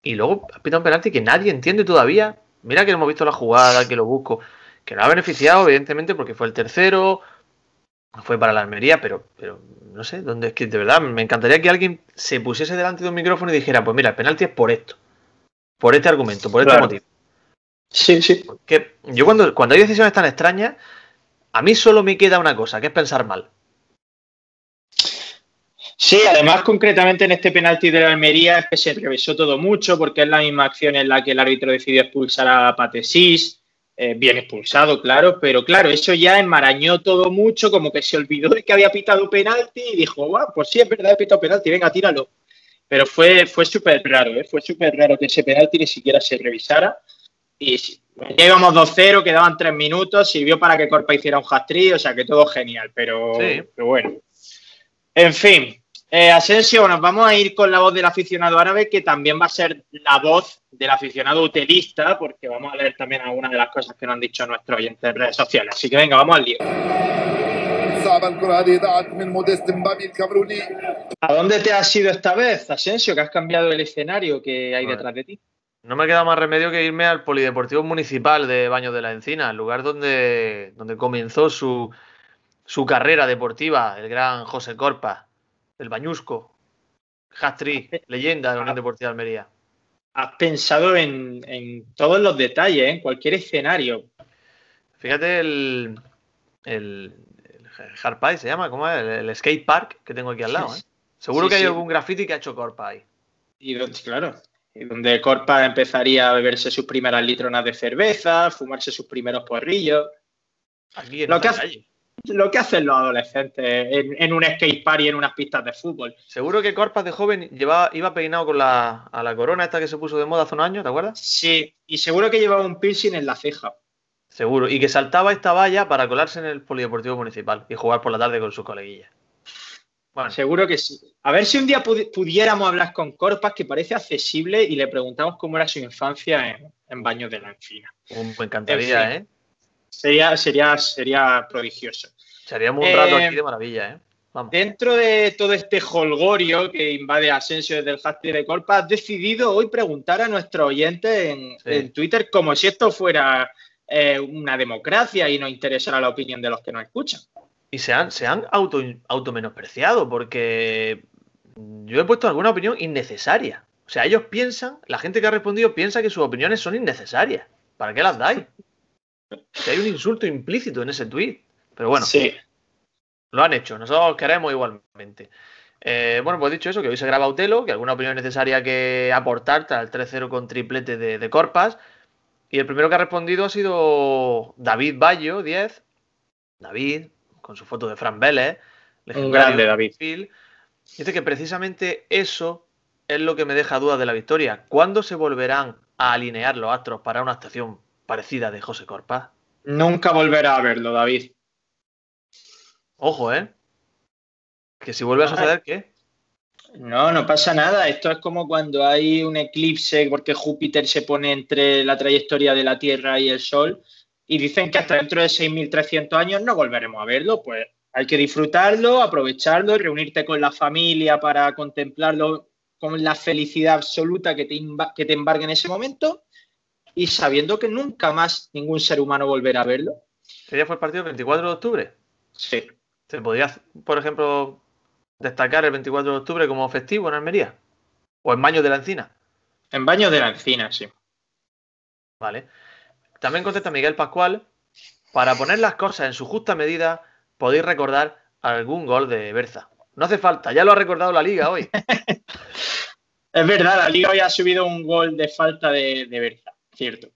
y luego ha pitado un penalti que nadie entiende todavía. Mira que hemos visto la jugada, que lo busco, que no ha beneficiado, evidentemente, porque fue el tercero, fue para la Almería, pero, pero no sé, dónde es que de verdad me encantaría que alguien se pusiese delante de un micrófono y dijera, pues mira, el penalti es por esto, por este argumento, por este Claro. motivo. Sí, sí. Que yo cuando, cuando hay decisiones tan extrañas, a mí solo me queda una cosa, que es pensar mal. Sí, además concretamente en este penalti de la Almería es que se revisó todo mucho porque es la misma acción en la que el árbitro decidió expulsar a Patesís, eh, bien expulsado, claro, pero claro, eso ya enmarañó todo mucho, como que se olvidó de que había pitado penalti y dijo, guau, pues sí, es verdad, he pitado penalti, venga, tíralo. Pero fue, fue súper raro, ¿eh? fue súper raro que ese penalti ni siquiera se revisara. Y ya íbamos 2-0, quedaban 3 minutos, sirvió para que Corpa hiciera un hat-trick, o sea que todo genial, pero, Sí. pero bueno. En fin, eh, Asensio, nos vamos a ir con la voz del aficionado árabe, que también va a ser la voz del aficionado utilista, porque vamos a leer también algunas de las cosas que nos han dicho nuestros oyentes en redes sociales. Así que venga, vamos al lío. ¿A dónde te has ido esta vez, Asensio, que has cambiado el escenario que hay detrás de ti? No me queda más remedio que irme al Polideportivo Municipal de Baños de la Encina, el lugar donde, donde comenzó su, su carrera deportiva, el gran José Corpa el Bañusco, hat-trick, leyenda de la Unión Deportiva de Almería. Has pensado en, en todos los detalles, en cualquier escenario. Fíjate el, el, el Harpai se llama, ¿cómo es? El, el skate park que tengo aquí al lado. ¿eh? Seguro Sí, que hay sí. algún graffiti que ha hecho Corpa ahí. Y donde, claro, y donde Corpa empezaría a beberse sus primeras litronas de cerveza, fumarse sus primeros porrillos. Aquí en Lo que hace-. Lo que hacen los adolescentes en, en un skate park y en unas pistas de fútbol. Seguro que Corpas de joven llevaba, iba peinado con la, a la corona esta que se puso de moda hace unos años, ¿te acuerdas? Sí, y seguro que llevaba un piercing en la ceja. Seguro. Y que saltaba esta valla para colarse en el Polideportivo Municipal y jugar por la tarde con sus coleguillas. Bueno, Seguro que sí. A ver si un día pudi- pudiéramos hablar con Corpas, que parece accesible, y le preguntamos cómo era su infancia en, en Baños de la Encina. un- me encantaría, En ¿eh? Sería, sería, sería prodigioso. Seríamos un rato Eh, aquí de maravilla, ¿eh? Vamos. Dentro de todo este holgorio que invade Asensio desde el hashtag de Corpa, has decidido hoy preguntar a nuestros oyentes en, Sí. en Twitter como si esto fuera eh, una democracia y nos interesara la opinión de los que nos escuchan. Y se han, se han auto, automenospreciado porque yo he puesto alguna opinión innecesaria. O sea, ellos piensan, la gente que ha respondido piensa que sus opiniones son innecesarias. ¿Para qué las dais? Que hay un insulto implícito en ese tweet. Pero bueno, Sí. lo han hecho. Nosotros queremos igualmente. Eh, bueno, pues dicho eso, que hoy se graba Utelo, que alguna opinión necesaria que aportar tras el 3-0 con triplete de, de Corpas. Y el primero que ha respondido ha sido David Bayo, 10. David, con su foto de Fran Vélez. Un grande, David. Dice que precisamente eso es lo que me deja dudas de la victoria. ¿Cuándo se volverán a alinear los astros para una actuación parecida de José Corpas? Nunca volverá a verlo, David. Ojo, ¿eh? Que si vuelve a suceder, ¿qué? No, no pasa nada. Esto es como cuando hay un eclipse porque Júpiter se pone entre la trayectoria de la Tierra y el Sol y dicen que hasta dentro de 6.300 años no volveremos a verlo. Pues hay que disfrutarlo, aprovecharlo, reunirte con la familia para contemplarlo con la felicidad absoluta que te, que te embargue en ese momento y sabiendo que nunca más ningún ser humano volverá a verlo. ¿Qué día fue el partido? ¿El 24 de octubre? Sí. ¿Se podría, por ejemplo, destacar el 24 de octubre como festivo en Almería? ¿O en Baños de la Encina? En baños de la encina, sí. Vale. También contesta Miguel Pascual. Para poner las cosas en su justa medida, podéis recordar algún gol de Berza. No hace falta, ya lo ha recordado la liga hoy. Es verdad, la Liga hoy ha subido un gol de falta de, de Berza, cierto.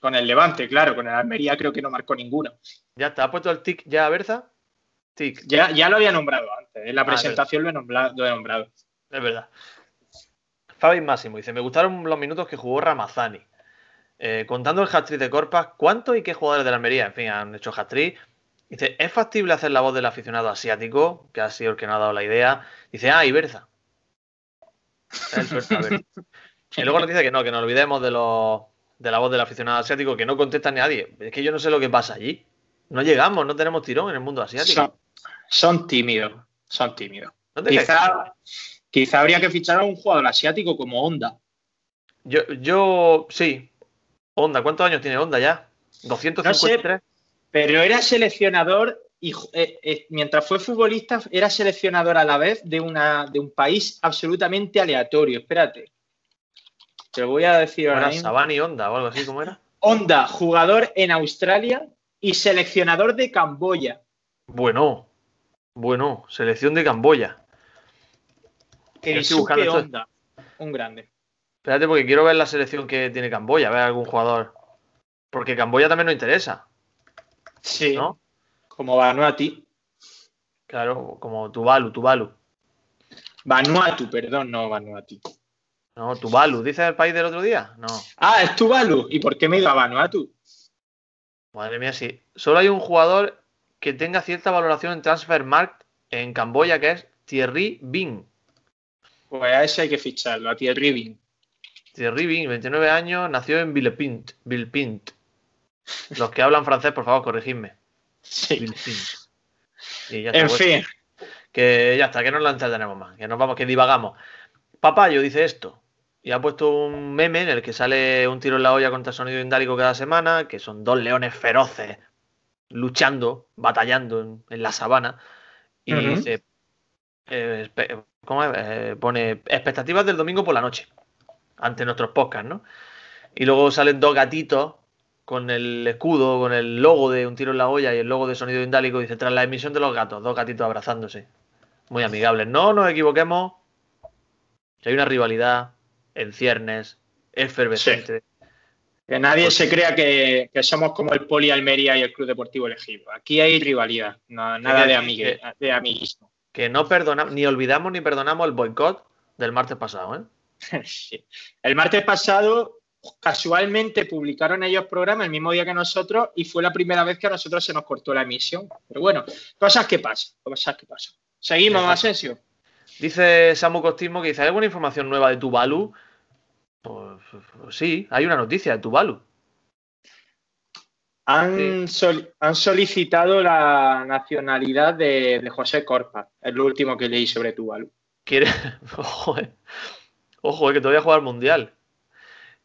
Con el Levante, claro, con el Almería creo que no marcó ninguno. Ya está, ¿ha puesto el tic ya a Berza? Tic, Ya, ya lo había nombrado antes, en la Ah, presentación lo he, nombrado, lo he nombrado. es verdad. Fabi Máximo dice, me gustaron los minutos que jugó Ramazani. Eh, contando el hat-trick de Corpas, ¿cuántos y qué jugadores de la Almería, en fin, han hecho hat-trick? Dice, ¿es factible hacer la voz del aficionado asiático? Que ha sido el que nos ha dado la idea. Dice, ah, y Berza. Es el. Y luego nos dice que no, que nos olvidemos de, los, de la voz del aficionado asiático, que no contesta ni nadie. Es que yo no sé lo que pasa allí. No llegamos, no tenemos tirón en el mundo asiático. Son, son tímidos, son tímidos. Quizá, quizá habría que fichar a un jugador asiático como Honda. Yo, yo, sí. Onda, ¿cuántos años tiene Onda ya? 253. Pero era seleccionador y eh, eh, mientras fue futbolista era seleccionador a la vez de, una, de un país absolutamente aleatorio. Espérate. Te lo voy a decir ahora mismo. Sabani Onda o algo así, ¿cómo era? Onda, jugador en Australia y seleccionador de Camboya. Bueno, bueno, selección de Camboya. Que Estoy buscando. Onda. Un grande. Espérate, porque quiero ver la selección que tiene Camboya, a ver algún jugador. Porque Camboya también nos interesa, Sí. ¿no? Como Vanuatu. Claro, como Tuvalu, Tuvalu. Vanuatu, perdón, no Vanuatu. No, Tuvalu, ¿dices el país del otro día? No. Ah, es Tuvalu. ¿Y por qué me he ido a Vanuatu? Madre mía, sí. Solo hay un jugador que tenga cierta valoración en Transfermarkt en Camboya, que es Thierry Bing. Pues a ese hay que ficharlo, a Thierry Bin. Thierry Bing, 29 años, nació en Villepint. Villepint. Los que hablan francés, por favor, corregidme. Sí. Villepint. Y ya está, En fin, Que ya está, que no la entretenemos más, que nos vamos, que divagamos. Papayo dice esto. Y ha puesto un meme en el que sale un tiro en la olla contra sonido indálico cada semana, que son dos leones feroces luchando, batallando en, en la sabana. Y dice, eh, espe- ¿cómo es? Eh, pone expectativas del domingo por la noche, ante nuestros podcasts, ¿no? Y luego salen dos gatitos con el escudo, con el logo de un tiro en la olla y el logo de sonido indálico. Dice, tras la emisión de los gatos, dos gatitos abrazándose. Muy amigables. No nos equivoquemos. Si hay una rivalidad en ciernes, efervescente. que nadie Pues- se crea que, que somos como el Poli Almería y el Club Deportivo Elegido. Aquí hay rivalidad, no- nada de, amigue- de amiguismo. Que no perdonamos, ni olvidamos ni perdonamos el boicot del martes pasado, ¿eh? Sí. El martes pasado, casualmente publicaron ellos programa el mismo día que nosotros y fue la primera vez que a nosotros se nos cortó la emisión. Pero bueno, cosas que pasan, cosas que pasan. Seguimos. Asensio. Dice Samu Costismo que dice, ¿hay alguna información nueva de Tuvalu? Pues, pues sí, hay una noticia de Tuvalu. Han, sol- han solicitado la nacionalidad de, de José Corpa. Es lo último que leí sobre Tuvalu. Quiere. Ojo, eh. Ojo, eh, que todavía juega al mundial.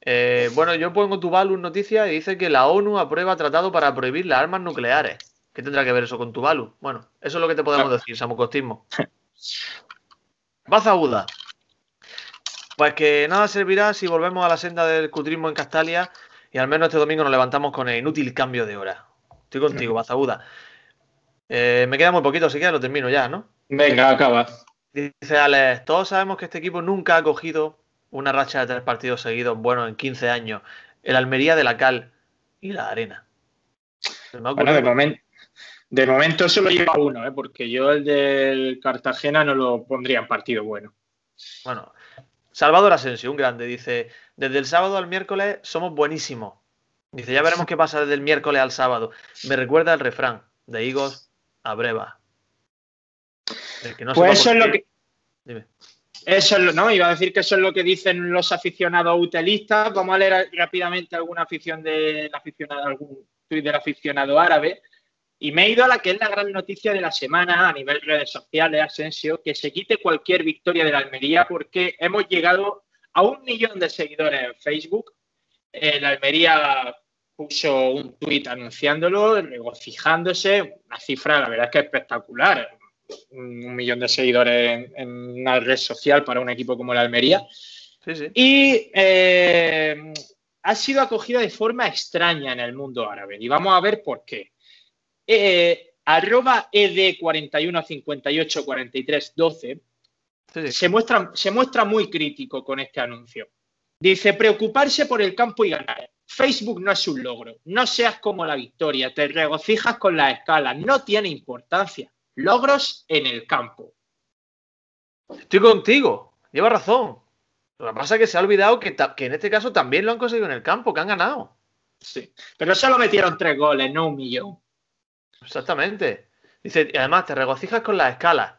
Eh, bueno, yo pongo Tuvalu en noticia y dice que la ONU aprueba tratado para prohibir las armas nucleares. ¿Qué tendrá que ver eso con Tuvalu? Bueno, eso es lo que te podemos decir, Samu Costismo. Bazaguda. Pues que nada servirá si volvemos a la senda del cutrismo en Castalia y al menos este domingo nos levantamos con el inútil cambio de hora. Estoy contigo, Bazaguda. Eh, me queda muy poquito, así que lo termino ya, ¿no? Venga, acaba. Dice Alex, todos sabemos que este equipo nunca ha cogido una racha de tres partidos seguidos buenos en 15 años. El Almería de la Cal y la Arena. Bueno, de, momen- de momento solo lleva uno, ¿eh? porque yo el del Cartagena no lo pondría en partido bueno. Bueno, Salvador Asensio, un grande, dice, desde el sábado al miércoles somos buenísimos. Dice, ya veremos qué pasa desde el miércoles al sábado. Me recuerda el refrán, de higos a breva. Que no pues eso es lo que. Dime. Eso es lo, no, iba a decir que eso es lo que dicen los aficionados utelistas. Vamos a leer rápidamente alguna afición del aficionado, algún tuit del aficionado árabe. Y me he ido a la que es la gran noticia de la semana a nivel redes sociales, Asensio, que se quite cualquier victoria de la Almería porque hemos llegado a un millón de seguidores en Facebook. Eh, la Almería puso un tuit anunciándolo, regocijándose, una cifra, la verdad es que espectacular. Un, un millón de seguidores en, en una red social para un equipo como la Almería. Sí, sí. Y eh, ha sido acogida de forma extraña en el mundo árabe. Y vamos a ver por qué. Eh, arroba E ed41584312 sí, sí. se muestra, se muestra muy crítico con este anuncio. Dice, preocuparse por el campo y ganar. Facebook no es un logro. No seas como la victoria. Te regocijas con la escala. No tiene importancia. Logros en el campo. Estoy contigo. Lleva razón. Lo que pasa es que se ha olvidado que, que en este caso también lo han conseguido en el campo, que han ganado. Sí. Pero solo metieron tres goles, no un millón. Exactamente. Dice, y además te regocijas con las escalas.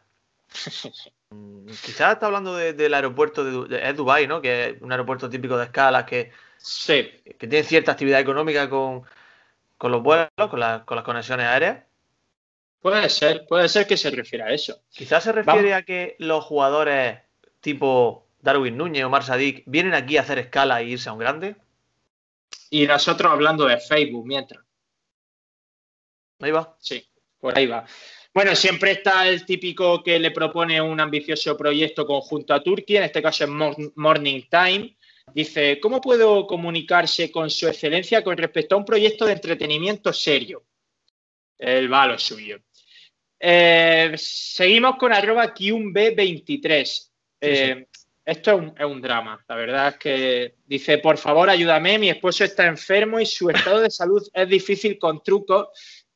Quizás está hablando de- del aeropuerto de, de- es Dubái, ¿no? Que es un aeropuerto típico de escalas que, Sí. que tiene cierta actividad económica con, con los vuelos, con, la- con las conexiones aéreas. Puede ser, puede ser que se refiera a eso. Quizás se refiere Vamos. a que los jugadores tipo Darwin Núñez, Omar Sadik, vienen aquí a hacer escala e irse a un grande. Y nosotros hablando de Facebook mientras. Ahí va. Sí, por ahí va. Bueno, siempre está el típico que le propone un ambicioso proyecto conjunto a Turquía, en este caso es Morning Time. Dice, ¿cómo puedo comunicarse con su excelencia con respecto a un proyecto de entretenimiento serio? El va a lo suyo. Eh, seguimos con arroba Q1B23. Eh, esto es un, es un, drama. La verdad es que dice, por favor, ayúdame, mi esposo está enfermo y su estado de salud es difícil con trucos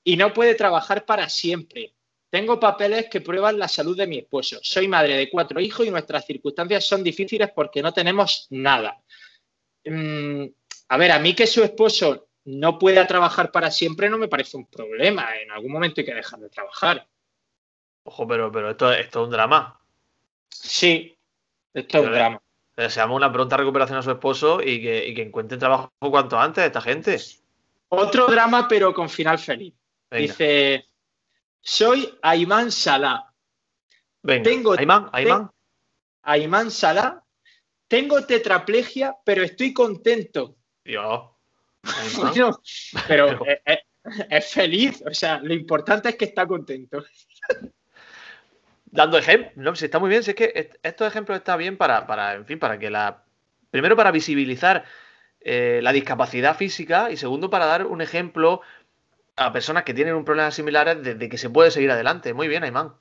y no puede trabajar para siempre. Tengo papeles que prueban la salud de mi esposo. Soy madre de cuatro hijos y nuestras circunstancias son difíciles porque no tenemos nada. Mm, a ver, a mí que su esposo no pueda trabajar para siempre no me parece un problema. En algún momento hay que dejar de trabajar. Ojo, pero, pero esto, esto es un drama. Sí, esto es un drama. Le deseamos una pronta recuperación a su esposo y que, y que encuentre trabajo cuanto antes esta gente. Otro drama, pero con final feliz. Venga. Dice, soy Ayman Salah. Venga, Tengo- Ayman, Ayman. Ayman Salah. Tengo tetraplegia, pero estoy contento. Dios. Bueno, pero Pero- es, es- feliz. O sea, lo importante es que está contento. Dando ejemplos. No, si está muy bien. Si es que est- estos ejemplos están bien para, para, en fin, para que la. Primero, para visibilizar eh, la discapacidad física y segundo, para dar un ejemplo a personas que tienen un problema similares de, de que se puede seguir adelante. Muy bien, Ayman.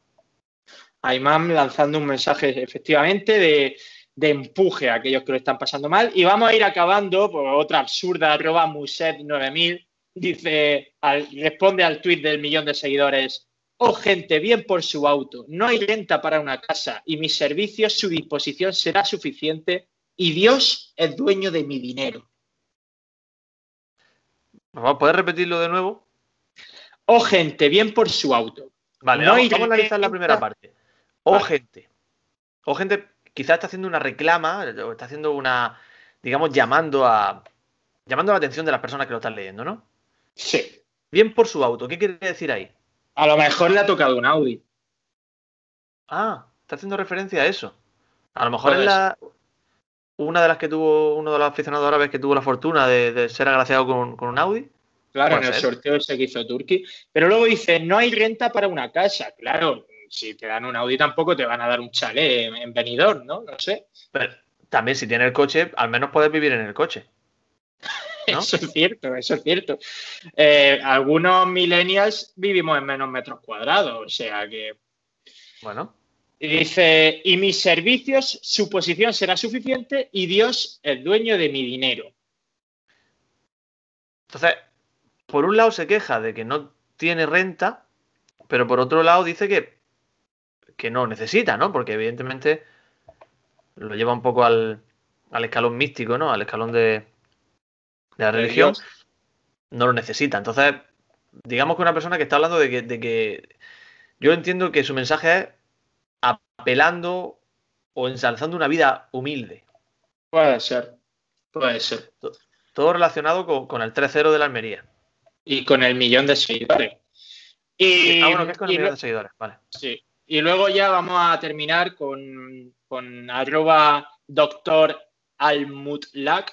Ayman lanzando un mensaje efectivamente de, de empuje a aquellos que lo están pasando mal. Y vamos a ir acabando por otra absurda, arroba Muset9000. Dice, al- responde al tuit del millón de seguidores. Oh, gente, bien por su auto. No hay renta para una casa y mis servicios, su disposición será suficiente y Dios es dueño de mi dinero. ¿Puedes repetirlo de nuevo? Oh, gente, bien por su auto. Vale, No vamos, vamos a analizar la primera parte. O Vale. gente. O gente quizás está haciendo una reclama, o está haciendo una, digamos, llamando a llamando la atención de las personas que lo están leyendo, ¿no? Sí. Bien por su auto. ¿Qué quiere decir ahí? A lo mejor le ha tocado un Audi. Ah, está haciendo referencia a eso. A lo mejor es la una de las que tuvo uno de los aficionados árabes que tuvo la fortuna de, de ser agraciado con, con un Audi. Claro, en el ser. sorteo ese que hizo Turki. Pero luego dice, no hay renta para una casa. Claro, si te dan un Audi tampoco te van a dar un chalet en, en Benidorm, ¿no? No sé. Pero también si tiene el coche, al menos puedes vivir en el coche. ¿No? Eso es cierto, eso es cierto. Eh, algunos millennials vivimos en menos metros cuadrados, o sea que... Bueno, Y dice, y mis servicios, su posición será suficiente y Dios es dueño de mi dinero. Entonces, por un lado se queja de que no tiene renta, pero por otro lado dice que, que no necesita, ¿no? Porque evidentemente lo lleva un poco al, al escalón místico, ¿no? Al escalón de, de la De religión. Dios. No lo necesita. Entonces, digamos que una persona que está hablando de que, de que yo entiendo que su mensaje es apelando o ensalzando una vida humilde. Puede ser, puede ser. Todo relacionado con, con el 3-0 de la Almería. Y con el millón de seguidores. Y, ah, bueno, que es con el millón de seguidores. Vale. Sí. Y luego ya vamos a terminar con, con arroba doctor Almutlak,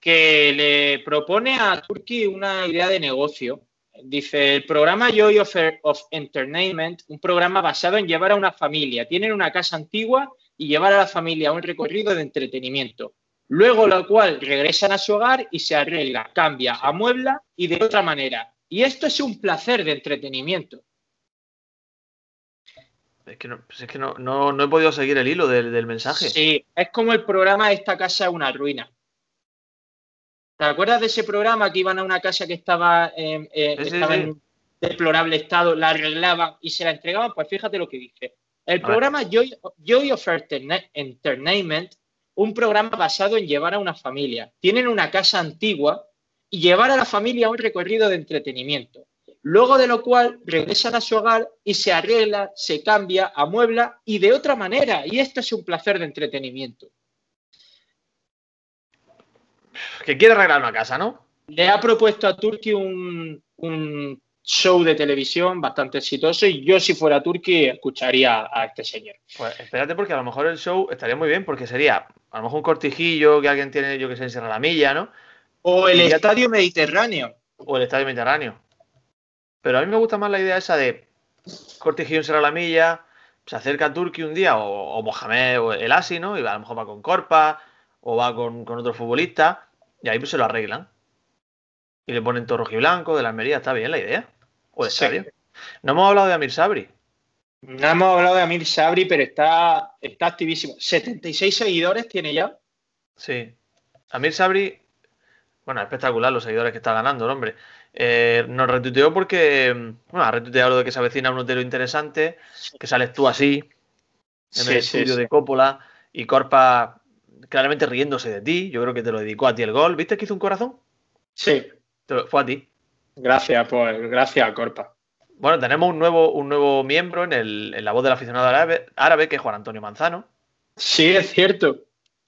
que le propone a Turki una idea de negocio. Dice, el programa Joy of, of Entertainment, un programa basado en llevar a una familia. Tienen una casa antigua y llevar a la familia a un recorrido de entretenimiento. Luego lo cual regresan a su hogar y se arregla, cambia, amuebla y de otra manera. Y esto es un placer de entretenimiento. Es que no, pues es que no, no, no he podido seguir el hilo del, del mensaje. Sí, es como el programa Esta casa es una ruina. ¿Te acuerdas de ese programa que iban a una casa que estaba, eh, eh, Sí, sí, estaba sí. en deplorable estado, la arreglaban y se la entregaban? Pues fíjate lo que dice. El A programa Joy, Joy of Entertainment, un programa basado en llevar a una familia. Tienen una casa antigua y llevar a la familia a un recorrido de entretenimiento. Luego de lo cual regresan a su hogar y se arregla, se cambia, amuebla y de otra manera. Y esto es un placer de entretenimiento. Que quiere arreglar una casa, ¿no? Le ha propuesto a Turki un, un show de televisión bastante exitoso y yo si fuera Turki escucharía a este señor. Pues espérate porque a lo mejor el show estaría muy bien porque sería a lo mejor un cortijillo que alguien tiene, yo que sé, en la Milla, ¿no? O el Estadio Mediterráneo. O el Estadio Mediterráneo. Pero a mí me gusta más la idea esa de cortijillo en la Milla, se acerca a Turki un día o, Mohamed o el Asi, ¿no? Y a lo mejor va con Corpa o va con, con otro futbolista y ahí pues se lo arreglan. Y le ponen todo blanco de la Almería, está bien la idea. ¿O de No hemos hablado de Amir Sabri. No hemos hablado de Amir Sabri, pero está, está activísimo. 76 seguidores tiene ya. Sí. Amir Sabri, bueno, espectacular los seguidores que está ganando, el hombre. Eh, nos retuiteó porque, bueno, ha retuiteado lo de que se avecina un hotel interesante, que sales tú así, en el estudio de Coppola, y Corpa claramente riéndose de ti. Yo creo que te lo dedicó a ti el gol. ¿Viste que hizo un corazón? Sí. Fue a ti. Gracias, pues, gracias, Corpa. Bueno, tenemos un nuevo, un nuevo miembro en, el, en la voz del aficionado árabe, árabe, que es Juan Antonio Manzano. Sí, es cierto.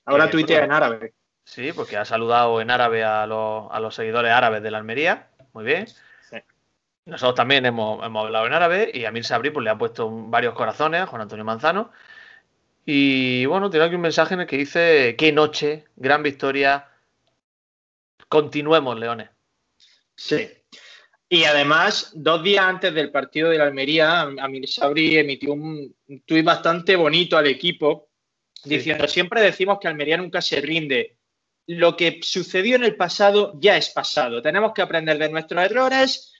Ahora tuitea en árabe. Sí, porque ha saludado en árabe a los, a los seguidores árabes de la Almería. Muy bien. Nosotros también hemos, hablado en árabe y a Mir Sabri pues, le ha puesto varios corazones a Juan Antonio Manzano. Y bueno, tiene aquí un mensaje en el que dice: Qué noche, gran victoria. Continuemos, Leones. Sí. Y además, dos días antes del partido de la Almería, Amir Sabri emitió un, tuit bastante bonito al equipo, diciendo, siempre decimos que Almería nunca se rinde. Lo que sucedió en el pasado ya es pasado. Tenemos que aprender de nuestros errores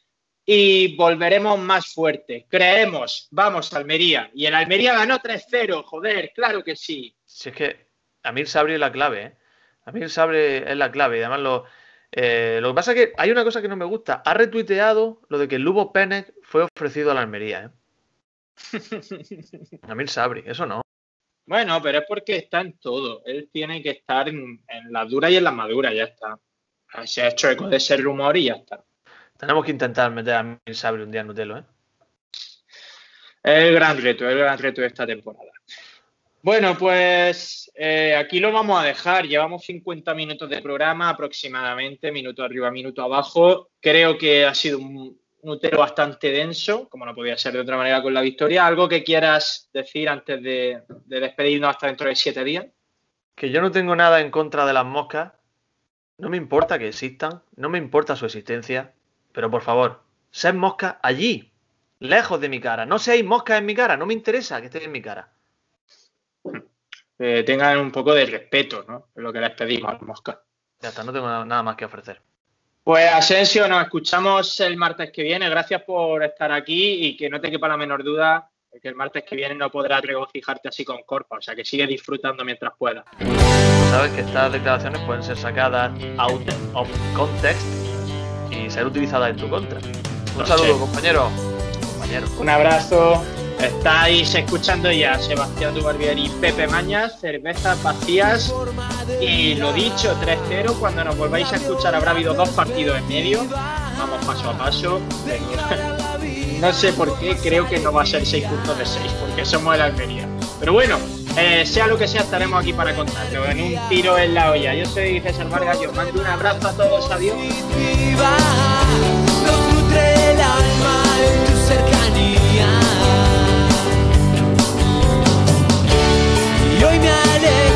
y volveremos más fuertes. Creemos, vamos Almería. Y el Almería ganó 3-0, joder, claro que sí. Si es que Amir Sabri es la clave, ¿eh? Amir Sabri es la clave y además lo eh, lo que pasa es que hay una cosa que no me gusta. Ha retuiteado lo de que el Lubo Pérez fue ofrecido a la Almería. ¿eh? a mí Sabri, eso no. Bueno, pero es porque está en todo. Él tiene que estar en, la dura y en la madura, ya está. Se ha hecho eco de ese rumor y ya está. Tenemos que intentar meter a Mir Sabri un día en Nutelo, ¿eh? El gran reto, el gran reto de esta temporada. Bueno, pues eh, aquí lo vamos a dejar. Llevamos 50 minutos de programa aproximadamente, minuto arriba, minuto abajo. Creo que ha sido un nutero bastante denso, como no podía ser de otra manera con la victoria. ¿Algo que quieras decir antes de, de despedirnos hasta dentro de siete días? Que yo no tengo nada en contra de las moscas. No me importa que existan, no me importa su existencia. Pero por favor, sed moscas allí, lejos de mi cara. No seáis moscas en mi cara, no me interesa que estéis en mi cara. Eh, tengan un poco de respeto, ¿no? Lo que les pedimos a Mosca. Ya está, no tengo nada más que ofrecer. Pues Asensio, nos escuchamos el martes que viene. Gracias por estar aquí y que no te quepa la menor duda que el martes que viene no podrás regocijarte así con Corpa, o sea que sigue disfrutando mientras puedas. Sabes que estas declaraciones pueden ser sacadas out of context y ser utilizadas en tu contra. Un saludo, compañero. compañero. Un abrazo. Estáis escuchando ya Sebastián Dubarbier Pepe Mañas, cervezas vacías y lo dicho, 3-0. Cuando nos volváis a escuchar habrá habido dos partidos en medio. Vamos paso a paso. No sé por qué, creo que no va a ser 6 puntos de 6, porque somos el Almería. Pero bueno, eh, sea lo que sea, estaremos aquí para contarlo en un tiro en la olla. Yo soy César Vargas, yo mando un abrazo a todos, adiós. Es una cosa impresionante. ¡Viva la